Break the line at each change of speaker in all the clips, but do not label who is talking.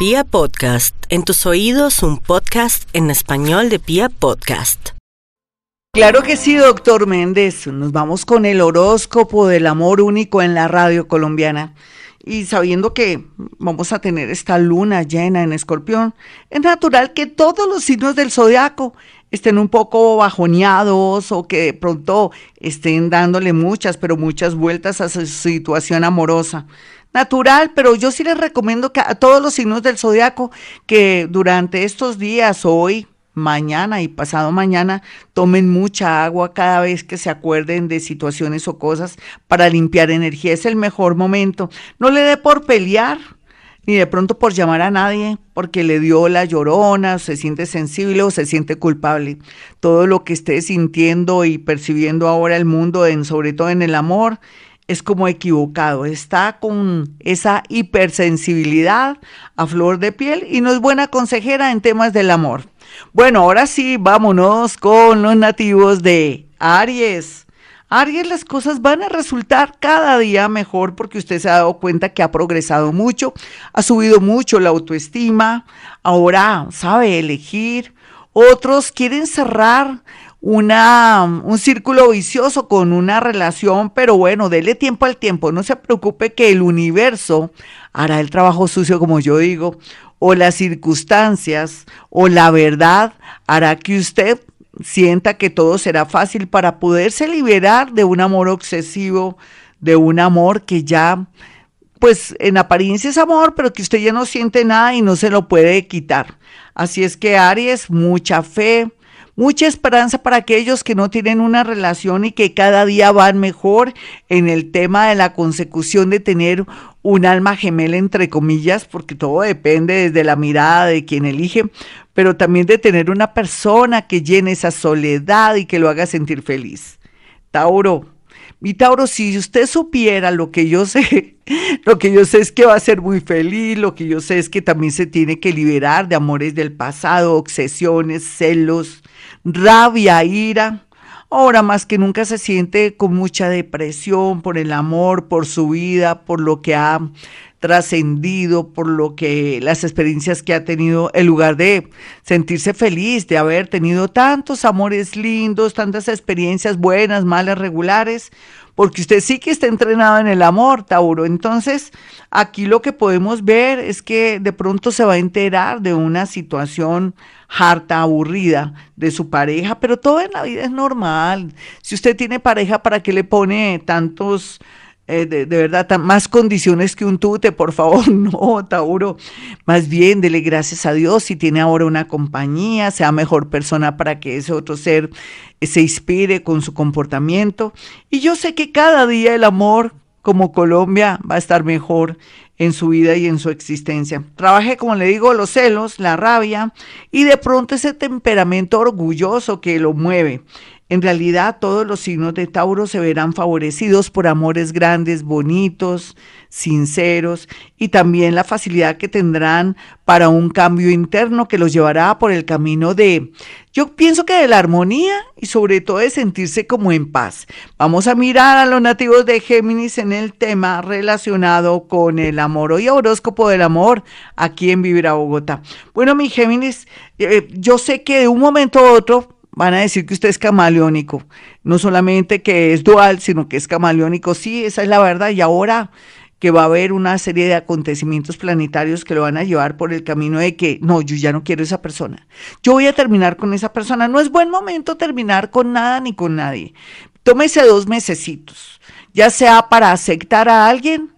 Pia Podcast, en tus oídos un podcast en español de Pia Podcast.
Claro que sí, doctor Méndez. Nos vamos con el horóscopo del amor único en la radio colombiana. Y sabiendo que vamos a tener esta luna llena en escorpión, es natural que todos los signos del zodiaco estén un poco bajoneados o que de pronto estén dándole muchas, pero muchas vueltas a su situación amorosa natural, pero yo sí les recomiendo que a todos los signos del zodiaco que durante estos días, hoy, mañana y pasado mañana, tomen mucha agua cada vez que se acuerden de situaciones o cosas para limpiar energía. Es el mejor momento. No le dé por pelear ni de pronto por llamar a nadie porque le dio la llorona, se siente sensible o se siente culpable. Todo lo que esté sintiendo y percibiendo ahora el mundo, en, sobre todo en el amor, es como equivocado, está con esa hipersensibilidad a flor de piel y no es buena consejera en temas del amor. Bueno, ahora sí, vámonos con los nativos de Aries. Aries, las cosas van a resultar cada día mejor porque usted se ha dado cuenta que ha progresado mucho, ha subido mucho la autoestima, ahora sabe elegir. Otros quieren cerrar una, un círculo vicioso con una relación, pero bueno, dele tiempo al tiempo, no se preocupe que el universo hará el trabajo sucio, como yo digo, o las circunstancias, o la verdad hará que usted sienta que todo será fácil para poderse liberar de un amor obsesivo, de un amor que ya, pues en apariencia es amor, pero que usted ya no siente nada y no se lo puede quitar. Así es que Aries, mucha fe, mucha esperanza para aquellos que no tienen una relación y que cada día van mejor en el tema de la consecución de tener un alma gemela, entre comillas, porque todo depende desde la mirada de quien elige, pero también de tener una persona que llene esa soledad y que lo haga sentir feliz. Tauro, mi Tauro, si usted supiera lo que yo sé, lo que yo sé es que va a ser muy feliz, lo que yo sé es que también se tiene que liberar de amores del pasado, obsesiones, celos, rabia, ira. Ahora más que nunca se siente con mucha depresión por el amor, por su vida, por lo que ha trascendido, por lo que las experiencias que ha tenido, en lugar de sentirse feliz de haber tenido tantos amores lindos, tantas experiencias buenas, malas, regulares, porque usted sí que está entrenado en el amor, Tauro. Entonces, aquí lo que podemos ver es que de pronto se va a enterar de una situación harta, aburrida de su pareja, pero todo en la vida es normal. Si usted tiene pareja, ¿para qué le pone tantos... Eh, de, verdad, más condiciones que un tute, por favor, no, Tauro. Más bien, dele gracias a Dios si tiene ahora una compañía, sea mejor persona para que ese otro ser se inspire con su comportamiento. Y yo sé que cada día el amor, como Colombia, va a estar mejor en su vida y en su existencia. Trabaje, como le digo, los celos, la rabia y de pronto ese temperamento orgulloso que lo mueve. En realidad todos los signos de Tauro se verán favorecidos por amores grandes, bonitos, sinceros y también la facilidad que tendrán para un cambio interno que los llevará por el camino de, yo pienso que de la armonía y sobre todo de sentirse como en paz. Vamos a mirar a los nativos de Géminis en el tema relacionado con el amor. Hoy horóscopo del amor aquí en Vivir a Bogotá. Bueno, mi Géminis, eh, yo sé que de un momento a otro van a decir que usted es camaleónico. No solamente que es dual, sino que es camaleónico. Sí, esa es la verdad. Y ahora que va a haber una serie de acontecimientos planetarios que lo van a llevar por el camino de que, no, yo ya no quiero esa persona. Yo voy a terminar con esa persona. No es buen momento terminar con nada ni con nadie. Tómese dos mesecitos, ya sea para aceptar a alguien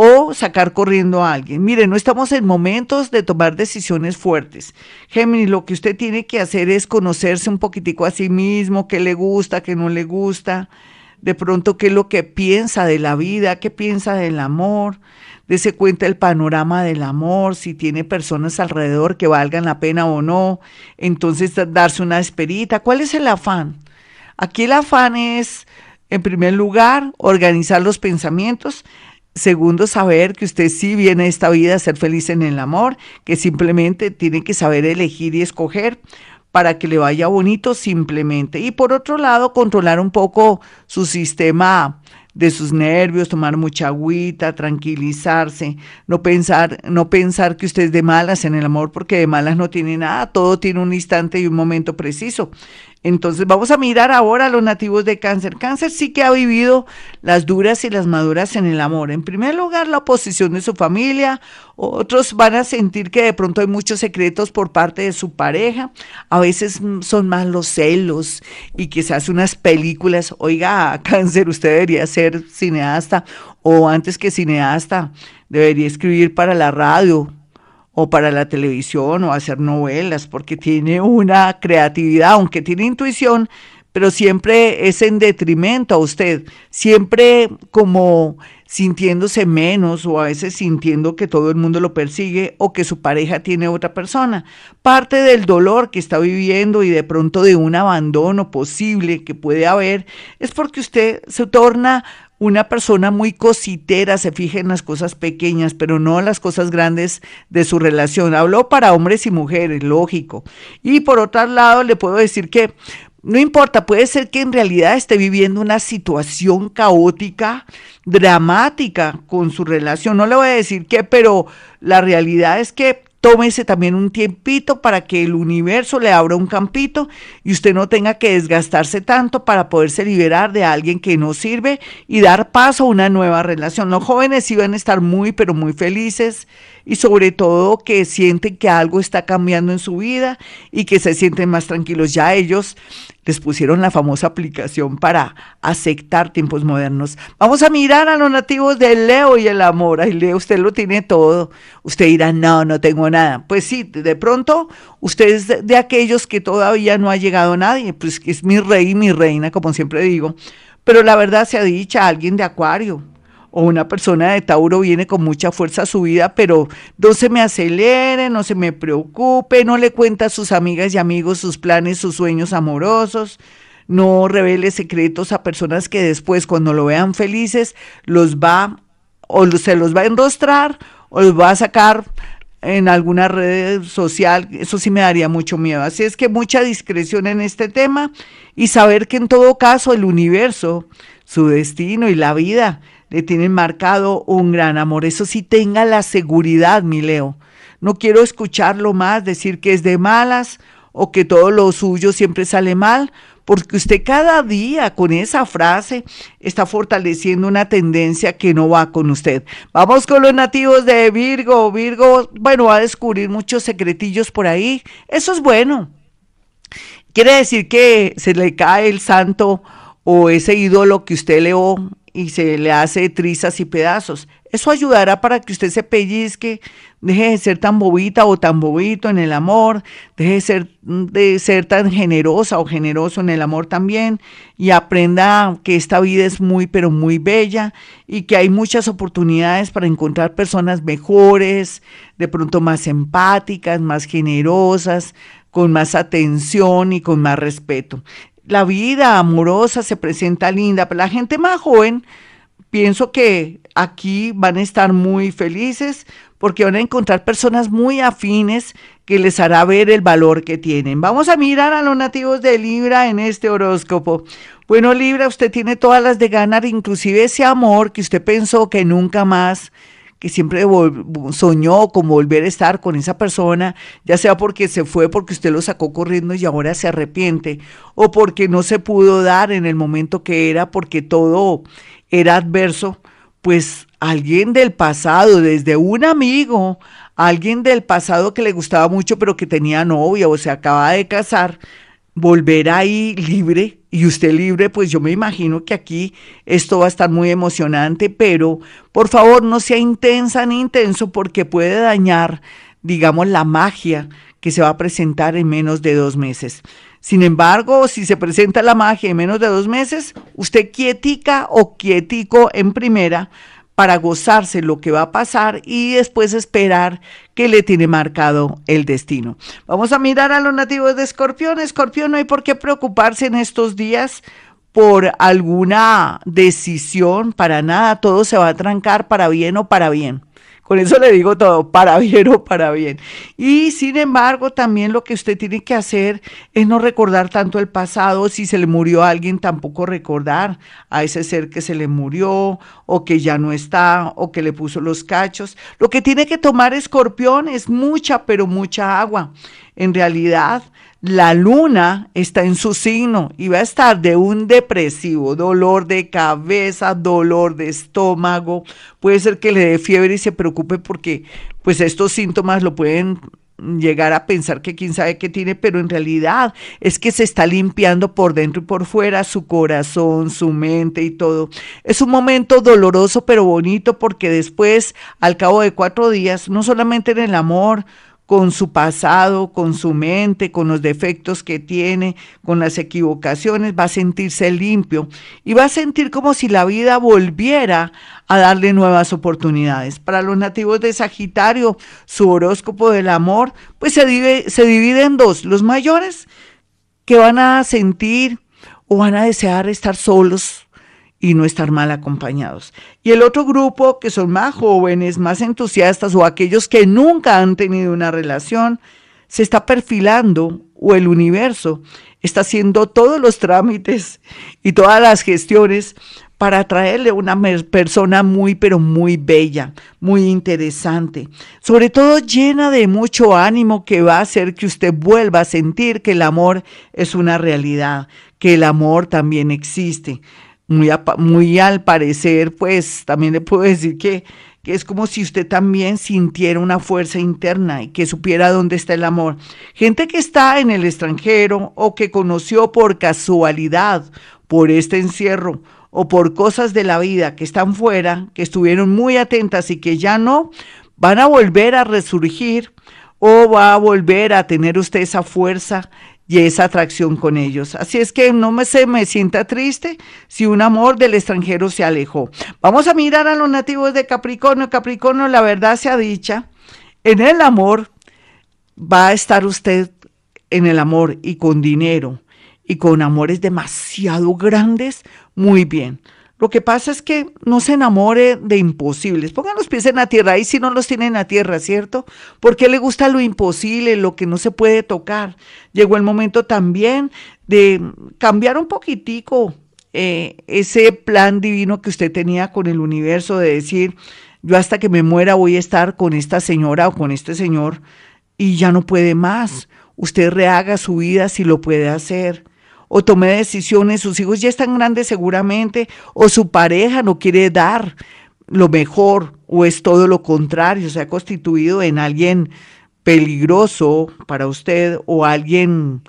o sacar corriendo a alguien. Mire, no estamos en momentos de tomar decisiones fuertes. Géminis, lo que usted tiene que hacer es conocerse un poquitico a sí mismo, qué le gusta, qué no le gusta, de pronto qué es lo que piensa de la vida, qué piensa del amor, dese cuenta el panorama del amor, si tiene personas alrededor que valgan la pena o no, entonces darse una esperita. ¿Cuál es el afán? Aquí el afán es, en primer lugar, organizar los pensamientos Segundo, saber que usted sí viene a esta vida a ser feliz en el amor, que simplemente tiene que saber elegir y escoger para que le vaya bonito simplemente. Y por otro lado, controlar un poco su sistema de sus nervios, tomar mucha agüita, tranquilizarse, no pensar, no pensar que usted es de malas en el amor, porque de malas no tiene nada, todo tiene un instante y un momento preciso. Entonces vamos a mirar ahora a los nativos de cáncer. Cáncer sí que ha vivido las duras y las maduras en el amor. En primer lugar, la oposición de su familia. Otros van a sentir que de pronto hay muchos secretos por parte de su pareja. A veces mm, son más los celos y hace unas películas. Oiga, cáncer, usted debería ser cineasta o antes que cineasta, debería escribir para la radio o para la televisión o hacer novelas, porque tiene una creatividad, aunque tiene intuición, pero siempre es en detrimento a usted, siempre como sintiéndose menos o a veces sintiendo que todo el mundo lo persigue o que su pareja tiene otra persona. Parte del dolor que está viviendo y de pronto de un abandono posible que puede haber es porque usted se torna una persona muy cositera, se fija en las cosas pequeñas, pero no en las cosas grandes de su relación. Habló para hombres y mujeres, lógico. Y por otro lado, le puedo decir que no importa, puede ser que en realidad esté viviendo una situación caótica, dramática con su relación. No le voy a decir qué, pero la realidad es que tómese también un tiempito para que el universo le abra un campito y usted no tenga que desgastarse tanto para poderse liberar de alguien que no sirve y dar paso a una nueva relación. Los jóvenes iban a estar muy, pero muy felices y sobre todo que sienten que algo está cambiando en su vida y que se sienten más tranquilos. Ya ellos les pusieron la famosa aplicación para aceptar tiempos modernos. Vamos a mirar a los nativos de Leo y el amor. Ay, Leo, usted lo tiene todo. Usted dirá, no, no tengo nada. Pues sí, de pronto usted es de, aquellos que todavía no ha llegado nadie. Pues es mi rey y mi reina, como siempre digo. Pero la verdad se ha dicho a alguien de Acuario o una persona de Tauro viene con mucha fuerza a su vida, pero no se me acelere, no se me preocupe, no le cuenta a sus amigas y amigos sus planes, sus sueños amorosos, no revele secretos a personas que después cuando lo vean felices los va o se los va a enrostrar o los va a sacar en alguna red social, eso sí me daría mucho miedo. Así es que mucha discreción en este tema y saber que en todo caso el universo, su destino y la vida le tienen marcado un gran amor. Eso sí, tenga la seguridad, mi Leo. No quiero escucharlo más decir que es de malas o que todo lo suyo siempre sale mal, porque usted cada día con esa frase está fortaleciendo una tendencia que no va con usted. Vamos con los nativos de Virgo. Virgo, bueno, va a descubrir muchos secretillos por ahí. Eso es bueno. Quiere decir que se le cae el santo o ese ídolo que usted leó y se le hace trizas y pedazos. Eso ayudará para que usted se pellizque, deje de ser tan bobita o tan bobito en el amor, deje de ser, de ser tan generosa o generoso en el amor también y aprenda que esta vida es muy pero muy bella y que hay muchas oportunidades para encontrar personas mejores, de pronto más empáticas, más generosas, con más atención y con más respeto la vida amorosa se presenta linda, pero la gente más joven, pienso que aquí van a estar muy felices porque van a encontrar personas muy afines que les hará ver el valor que tienen. Vamos a mirar a los nativos de Libra en este horóscopo. Bueno, Libra, usted tiene todas las de ganar, inclusive ese amor que usted pensó que nunca más que siempre soñó con volver a estar con esa persona, ya sea porque se fue, porque usted lo sacó corriendo y ahora se arrepiente, o porque no se pudo dar en el momento que era, porque todo era adverso, pues alguien del pasado, desde un amigo, alguien del pasado que le gustaba mucho pero que tenía novia o se acaba de casar, volver ahí libre y usted libre, pues yo me imagino que aquí esto va a estar muy emocionante, pero por favor no sea intensa ni intenso porque puede dañar, digamos, la magia que se va a presentar en menos de dos meses. Sin embargo, si se presenta la magia en menos de dos meses, usted quietica o quietico en primera, para gozarse lo que va a pasar y después esperar que le tiene marcado el destino. Vamos a mirar a los nativos de Escorpión. Escorpión, no hay por qué preocuparse en estos días por alguna decisión, para nada, todo se va a trancar para bien o para bien Con eso le digo todo, para bien o para bien. Y sin embargo, también lo que usted tiene que hacer es no recordar tanto el pasado. Si se le murió a alguien, tampoco recordar a ese ser que se le murió o que ya no está o que le puso los cachos. Lo que tiene que tomar escorpión es mucha, pero mucha agua. En realidad, la luna está en su signo y va a estar de un depresivo, dolor de cabeza, dolor de estómago, puede ser que le dé fiebre y se preocupe porque pues estos síntomas lo pueden llegar a pensar que quién sabe qué tiene, pero en realidad es que se está limpiando por dentro y por fuera su corazón, su mente y todo. Es un momento doloroso pero bonito porque después, al cabo de cuatro días, no solamente en el amor, con su pasado, con su mente, con los defectos que tiene, con las equivocaciones, va a sentirse limpio y va a sentir como si la vida volviera a darle nuevas oportunidades. Para los nativos de Sagitario, su horóscopo del amor, pues se divide, se divide en dos, los mayores que van a sentir o van a desear estar solos y no estar mal acompañados. Y el otro grupo, que son más jóvenes, más entusiastas o aquellos que nunca han tenido una relación, se está perfilando o el universo está haciendo todos los trámites y todas las gestiones para traerle una persona muy, pero muy bella, muy interesante, sobre todo llena de mucho ánimo que va a hacer que usted vuelva a sentir que el amor es una realidad, que el amor también existe muy, al parecer, pues también le puedo decir que, que es como si usted también sintiera una fuerza interna y que supiera dónde está el amor. Gente que está en el extranjero o que conoció por casualidad, por este encierro o por cosas de la vida que están fuera, que estuvieron muy atentas y que ya no, van a volver a resurgir o va a volver a tener usted esa fuerza y esa atracción con ellos. Así es que no me, se me sienta triste si un amor del extranjero se alejó. Vamos a mirar a los nativos de Capricornio. Capricornio, la verdad sea dicha, en el amor va a estar usted en el amor y con dinero y con amores demasiado grandes, muy bien. Lo que pasa es que no se enamore de imposibles. Pongan los pies en la tierra, y si no los tienen en la tierra, ¿cierto? Porque le gusta lo imposible, lo que no se puede tocar. Llegó el momento también de cambiar un poquitico eh, ese plan divino que usted tenía con el universo, de decir, yo hasta que me muera voy a estar con esta señora o con este señor y ya no puede más. Usted rehaga su vida si lo puede hacer o tome decisiones, sus hijos ya están grandes seguramente, o su pareja no quiere dar lo mejor, o es todo lo contrario, se ha constituido en alguien peligroso para usted o alguien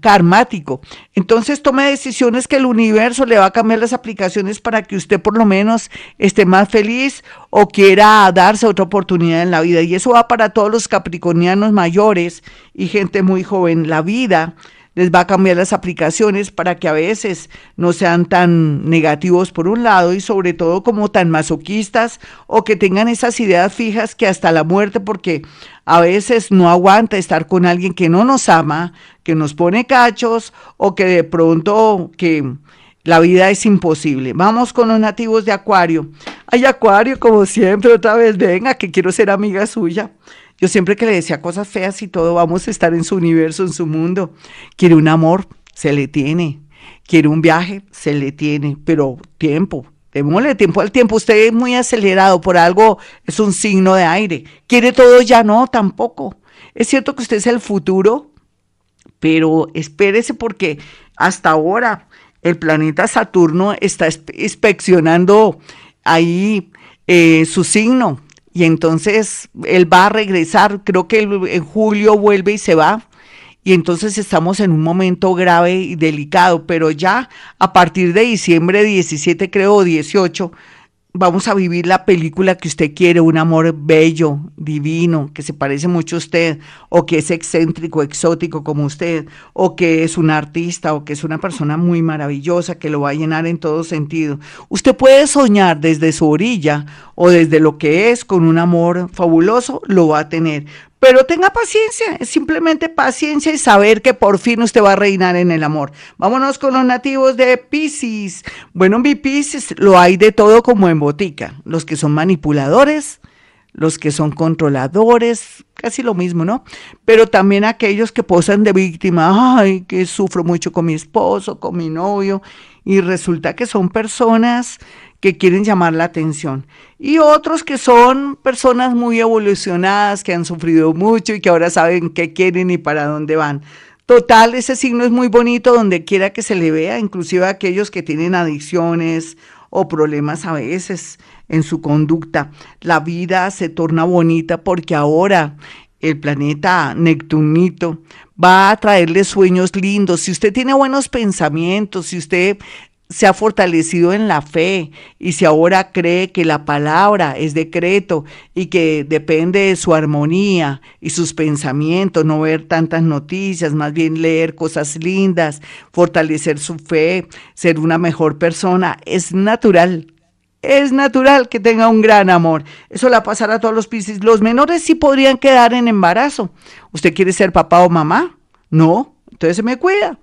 karmático. Entonces tome decisiones que el universo le va a cambiar las aplicaciones para que usted por lo menos esté más feliz o quiera darse otra oportunidad en la vida. Y eso va para todos los capricornianos mayores y gente muy joven. La vida les va a cambiar las aplicaciones para que a veces no sean tan negativos por un lado y sobre todo como tan masoquistas o que tengan esas ideas fijas que hasta la muerte, porque a veces no aguanta estar con alguien que no nos ama, que nos pone cachos o que de pronto que la vida es imposible. Vamos con los nativos de Acuario. Ay, Acuario, como siempre, otra vez, venga, que quiero ser amiga suya. Yo siempre que le decía cosas feas y todo, vamos a estar en su universo, en su mundo. Quiere un amor, se le tiene. Quiere un viaje, se le tiene, pero tiempo. Démosle tiempo al tiempo. Usted es muy acelerado por algo, es un signo de aire. Quiere todo ya, no, tampoco. Es cierto que usted es el futuro, pero espérese porque hasta ahora el planeta Saturno está inspeccionando ahí eh, su signo y entonces él va a regresar, creo que en julio vuelve y se va, y entonces estamos en un momento grave y delicado, pero ya a partir de diciembre 17, creo, 18, vamos a vivir la película que usted quiere, un amor bello, divino, que se parece mucho a usted, o que es excéntrico, exótico como usted, o que es un artista, o que es una persona muy maravillosa, que lo va a llenar en todo sentido. Usted puede soñar desde su orilla o desde lo que es con un amor fabuloso, lo va a tener, pero tenga paciencia, es simplemente paciencia y saber que por fin usted va a reinar en el amor. Vámonos con los nativos de Pisces. Bueno, en mi Pisces lo hay de todo como en botica. Los que son manipuladores, los que son controladores, casi lo mismo, ¿no? Pero también aquellos que posan de víctima, ay, que sufro mucho con mi esposo, con mi novio, y resulta que son personas que quieren llamar la atención. Y otros que son personas muy evolucionadas, que han sufrido mucho y que ahora saben qué quieren y para dónde van. Total, ese signo es muy bonito donde quiera que se le vea, inclusive aquellos que tienen adicciones o problemas a veces en su conducta. La vida se torna bonita porque ahora el planeta Neptunito va a traerle sueños lindos. Si usted tiene buenos pensamientos, si usted se ha fortalecido en la fe y si ahora cree que la palabra es decreto y que depende de su armonía y sus pensamientos, no ver tantas noticias, más bien leer cosas lindas, fortalecer su fe, ser una mejor persona, es natural. Es natural que tenga un gran amor. Eso la pasará a todos los piscis. Los menores sí podrían quedar en embarazo. ¿Usted quiere ser papá o mamá? No, entonces se me cuida.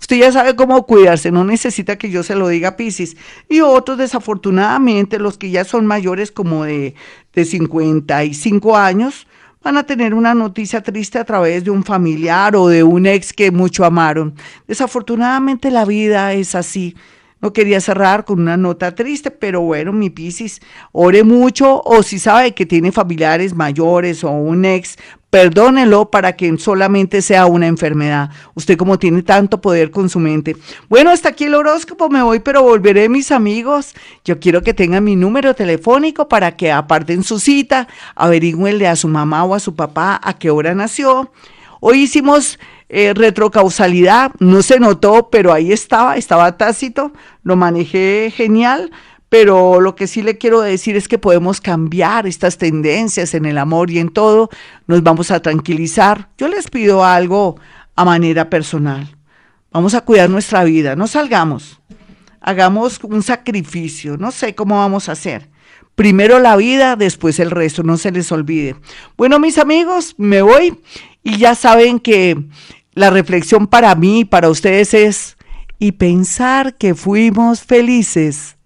Usted ya sabe cómo cuidarse, no necesita que yo se lo diga Piscis. Y otros, desafortunadamente, los que ya son mayores como de, de 55 años, van a tener una noticia triste a través de un familiar o de un ex que mucho amaron. Desafortunadamente la vida es así. No quería cerrar con una nota triste, pero bueno, mi Piscis, ore mucho o si sabe que tiene familiares mayores o un ex, perdónelo para que solamente sea una enfermedad. Usted como tiene tanto poder con su mente. Bueno, hasta aquí el horóscopo, me voy, pero volveré, mis amigos. Yo quiero que tengan mi número telefónico para que aparten su cita, averigüenle a su mamá o a su papá a qué hora nació. Hoy hicimos eh, retrocausalidad, no se notó, pero ahí estaba, estaba tácito, lo manejé genial, pero lo que sí le quiero decir es que podemos cambiar estas tendencias en el amor y en todo, nos vamos a tranquilizar. Yo les pido algo a manera personal. Vamos a cuidar nuestra vida, no salgamos, hagamos un sacrificio, no sé cómo vamos a hacer. Primero la vida, después el resto, no se les olvide. Bueno, mis amigos, me voy y ya saben que la reflexión para mí y para ustedes es, y pensar que fuimos felices